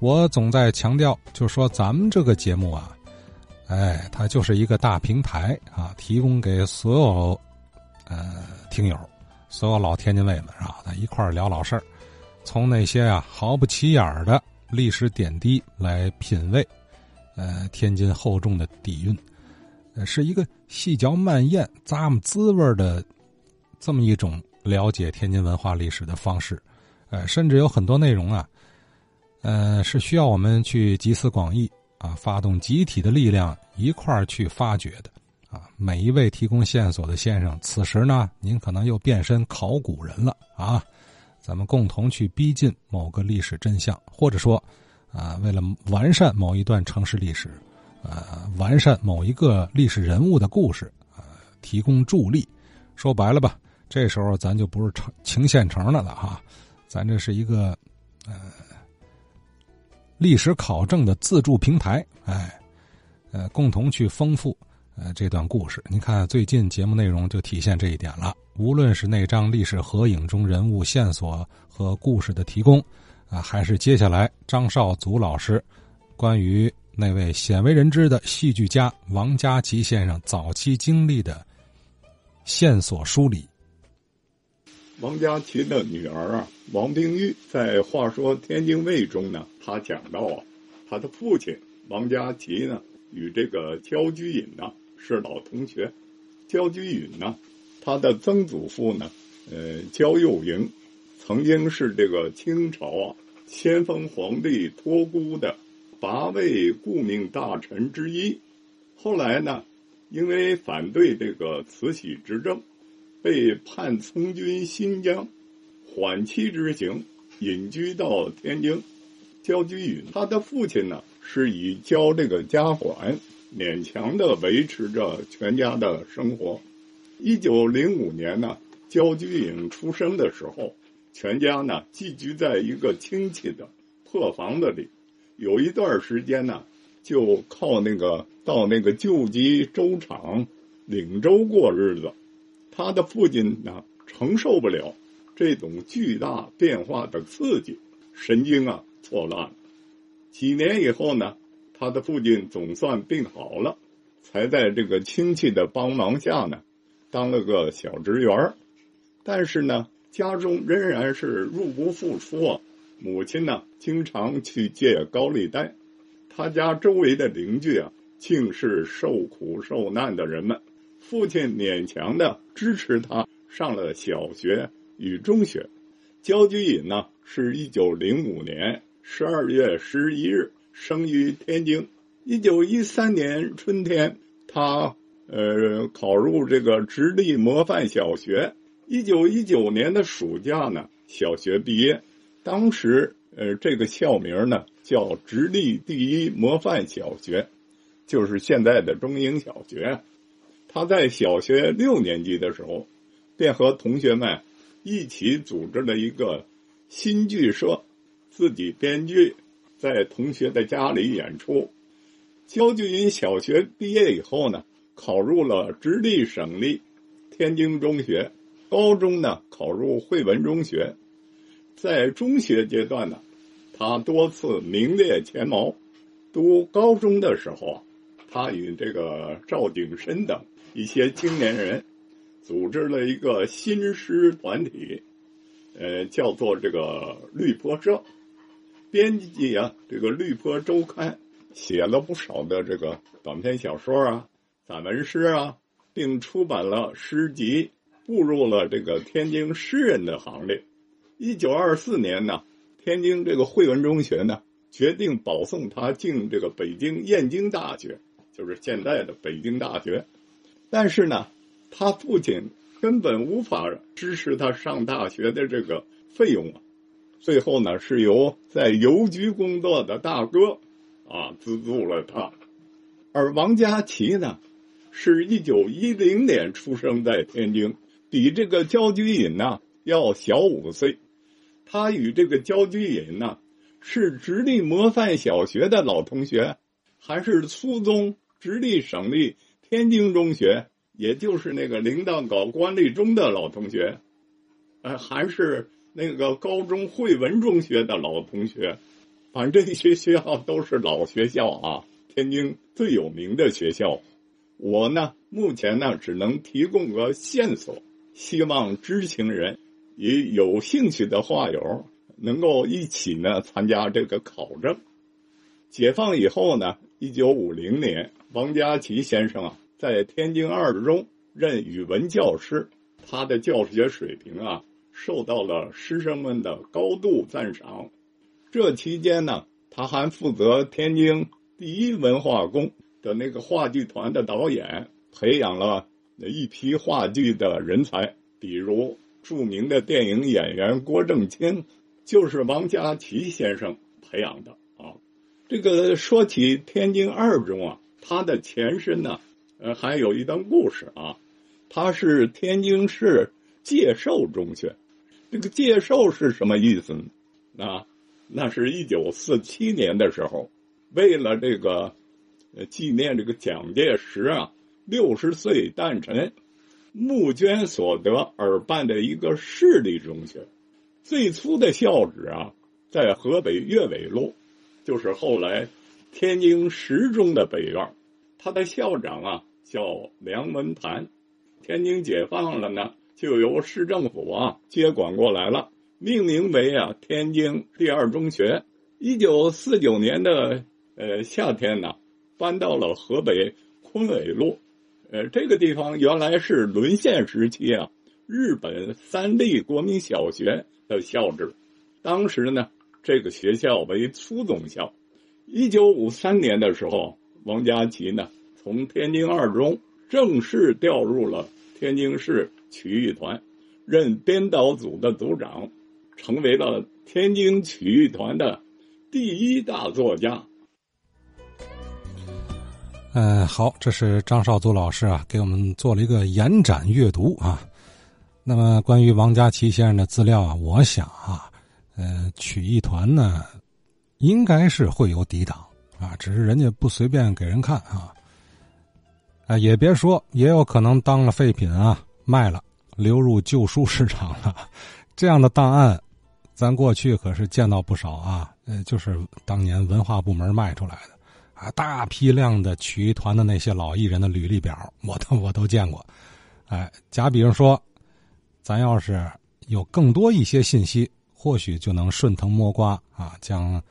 我总在强调，就说咱们这个节目啊，哎，它就是一个大平台啊，提供给所有呃听友、所有老天津卫们啊，咱一块儿聊老事儿，从那些啊毫不起眼的历史点滴来品味，呃，天津厚重的底蕴，呃，是一个细嚼慢咽、咂摸滋味的这么一种了解天津文化历史的方式。呃，甚至有很多内容啊，呃，是需要我们去集思广益啊，发动集体的力量一块儿去发掘的啊。每一位提供线索的先生，此时呢，您可能又变身考古人了啊。咱们共同去逼近某个历史真相，或者说啊，为了完善某一段城市历史，呃，完善某一个历史人物的故事啊，提供助力。说白了吧，这时候咱就不是城情县城的了哈。咱这是一个，呃，历史考证的自助平台，哎，呃，共同去丰富呃这段故事。您看，最近节目内容就体现这一点了。无论是那张历史合影中人物线索和故事的提供，啊，还是接下来张少祖老师关于那位鲜为人知的戏剧家王家琦先生早期经历的线索梳理。王家琦的女儿啊，王冰玉在《话说天津卫》中呢，他讲到啊，他的父亲王家琪呢，与这个焦居隐呢是老同学。焦居隐呢，他的曾祖父呢，呃，焦佑营，曾经是这个清朝啊先锋皇帝托孤的八位顾命大臣之一。后来呢，因为反对这个慈禧执政。被判从军新疆，缓期执行，隐居到天津。焦居允他的父亲呢，是以教这个家管，勉强的维持着全家的生活。一九零五年呢，焦居允出生的时候，全家呢寄居在一个亲戚的破房子里。有一段时间呢，就靠那个到那个救济粥厂领粥过日子。他的父亲呢，承受不了这种巨大变化的刺激，神经啊错乱了。几年以后呢，他的父亲总算病好了，才在这个亲戚的帮忙下呢，当了个小职员但是呢，家中仍然是入不敷出啊。母亲呢，经常去借高利贷。他家周围的邻居啊，竟是受苦受难的人们。父亲勉强的支持他上了小学与中学。焦菊隐呢，是一九零五年十二月十一日生于天津。一九一三年春天，他呃考入这个直隶模范小学。一九一九年的暑假呢，小学毕业。当时呃这个校名呢叫直隶第一模范小学，就是现在的中英小学。他在小学六年级的时候，便和同学们一起组织了一个新剧社，自己编剧，在同学的家里演出。焦俊云小学毕业以后呢，考入了直隶省立天津中学，高中呢考入汇文中学。在中学阶段呢，他多次名列前茅。读高中的时候啊，他与这个赵景深等。一些青年人组织了一个新诗团体，呃，叫做这个绿坡社，编辑啊，这个绿坡周刊写了不少的这个短篇小说啊、散文诗啊，并出版了诗集，步入了这个天津诗人的行列。一九二四年呢，天津这个汇文中学呢决定保送他进这个北京燕京大学，就是现在的北京大学。但是呢，他父亲根本无法支持他上大学的这个费用啊。最后呢，是由在邮局工作的大哥啊资助了他。而王家琦呢，是一九一零年出生在天津，比这个焦菊隐呢要小五岁。他与这个焦菊隐呢，是直隶模范小学的老同学，还是初中直隶省立。天津中学，也就是那个领导搞官立中的老同学，呃，还是那个高中汇文中学的老同学，反正这些学校都是老学校啊，天津最有名的学校。我呢，目前呢，只能提供个线索，希望知情人与有兴趣的画友能够一起呢参加这个考证。解放以后呢，一九五零年，王家琦先生啊，在天津二中任语文教师，他的教学水平啊，受到了师生们的高度赞赏。这期间呢，他还负责天津第一文化宫的那个话剧团的导演，培养了一批话剧的人才，比如著名的电影演员郭正清，就是王家琦先生培养的。这个说起天津二中啊，它的前身呢，呃，还有一段故事啊，它是天津市介寿中学。这个介寿是什么意思呢？啊？那是一九四七年的时候，为了这个，纪念这个蒋介石啊六十岁诞辰，募捐所得而办的一个市立中学。最初的校址啊，在河北岳伟路，就是后来天津十中的北院。他的校长啊叫梁文坛。天津解放了呢，就由市政府啊接管过来了。命名为啊天津第二中学。一九四九年的呃夏天呢，搬到了河北昆纬路。呃，这个地方原来是沦陷时期啊日本三立国民小学的校址。当时呢，这个学校为初中校。一九五三年的时候，王家琦呢从天津二中正式调入了天津市曲艺团，任编导组的组长。成为了天津曲艺团的第一大作家。嗯，好，这是张少祖老师啊，给我们做了一个延展阅读啊。那么，关于王家琦先生的资料啊，我想啊，呃，曲艺团呢，应该是会有抵挡啊，只是人家不随便给人看啊。啊，也别说，也有可能当了废品啊，卖了，流入旧书市场了，这样的档案。咱过去可是见到不少啊，呃，就是当年文化部门卖出来的，啊，大批量的曲艺团的那些老艺人的履历表，我都我都见过。哎，假比方说，咱要是有更多一些信息，或许就能顺藤摸瓜啊，将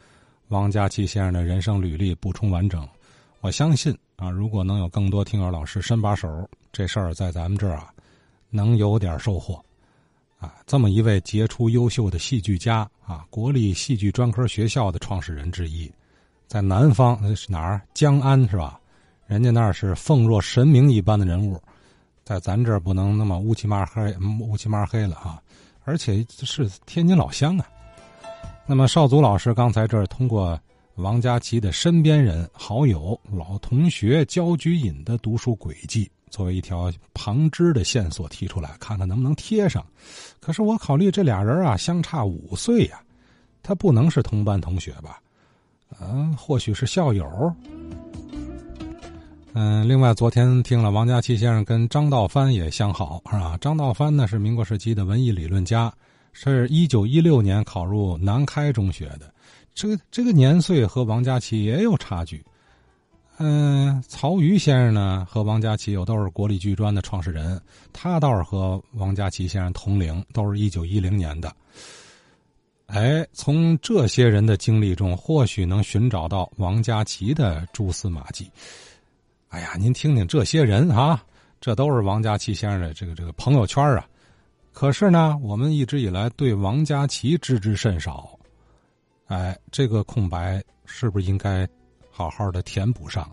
王家琦先生的人生履历补充完整。我相信啊，如果能有更多听友老师伸把手，这事儿在咱们这儿啊，能有点收获。啊，这么一位杰出优秀的戏剧家啊，国立戏剧专科学校的创始人之一，在南方那是哪儿？江安是吧？人家那是奉若神明一般的人物，在咱这儿不能那么乌漆嘛黑、乌漆嘛黑了啊！而且是天津老乡啊。那么少祖老师刚才这儿通过王佳琪的身边人、好友、老同学焦菊隐的读书轨迹。作为一条旁支的线索提出来，看看能不能贴上。可是我考虑这俩人啊，相差五岁呀，他不能是同班同学吧？嗯，或许是校友。嗯，另外昨天听了王家琪先生跟张道藩也相好，是吧？张道藩呢是民国时期的文艺理论家，是一九一六年考入南开中学的，这个这个年岁和王家琪也有差距。嗯，曹禺先生呢和王家琪又都是国立剧专的创始人，他倒是和王家琪先生同龄，都是一九一零年的。哎，从这些人的经历中，或许能寻找到王家琪的蛛丝马迹。哎呀，您听听这些人啊，这都是王佳琪先生的这个这个朋友圈啊。可是呢，我们一直以来对王佳琪知之甚少。哎，这个空白是不是应该？好好的填补上。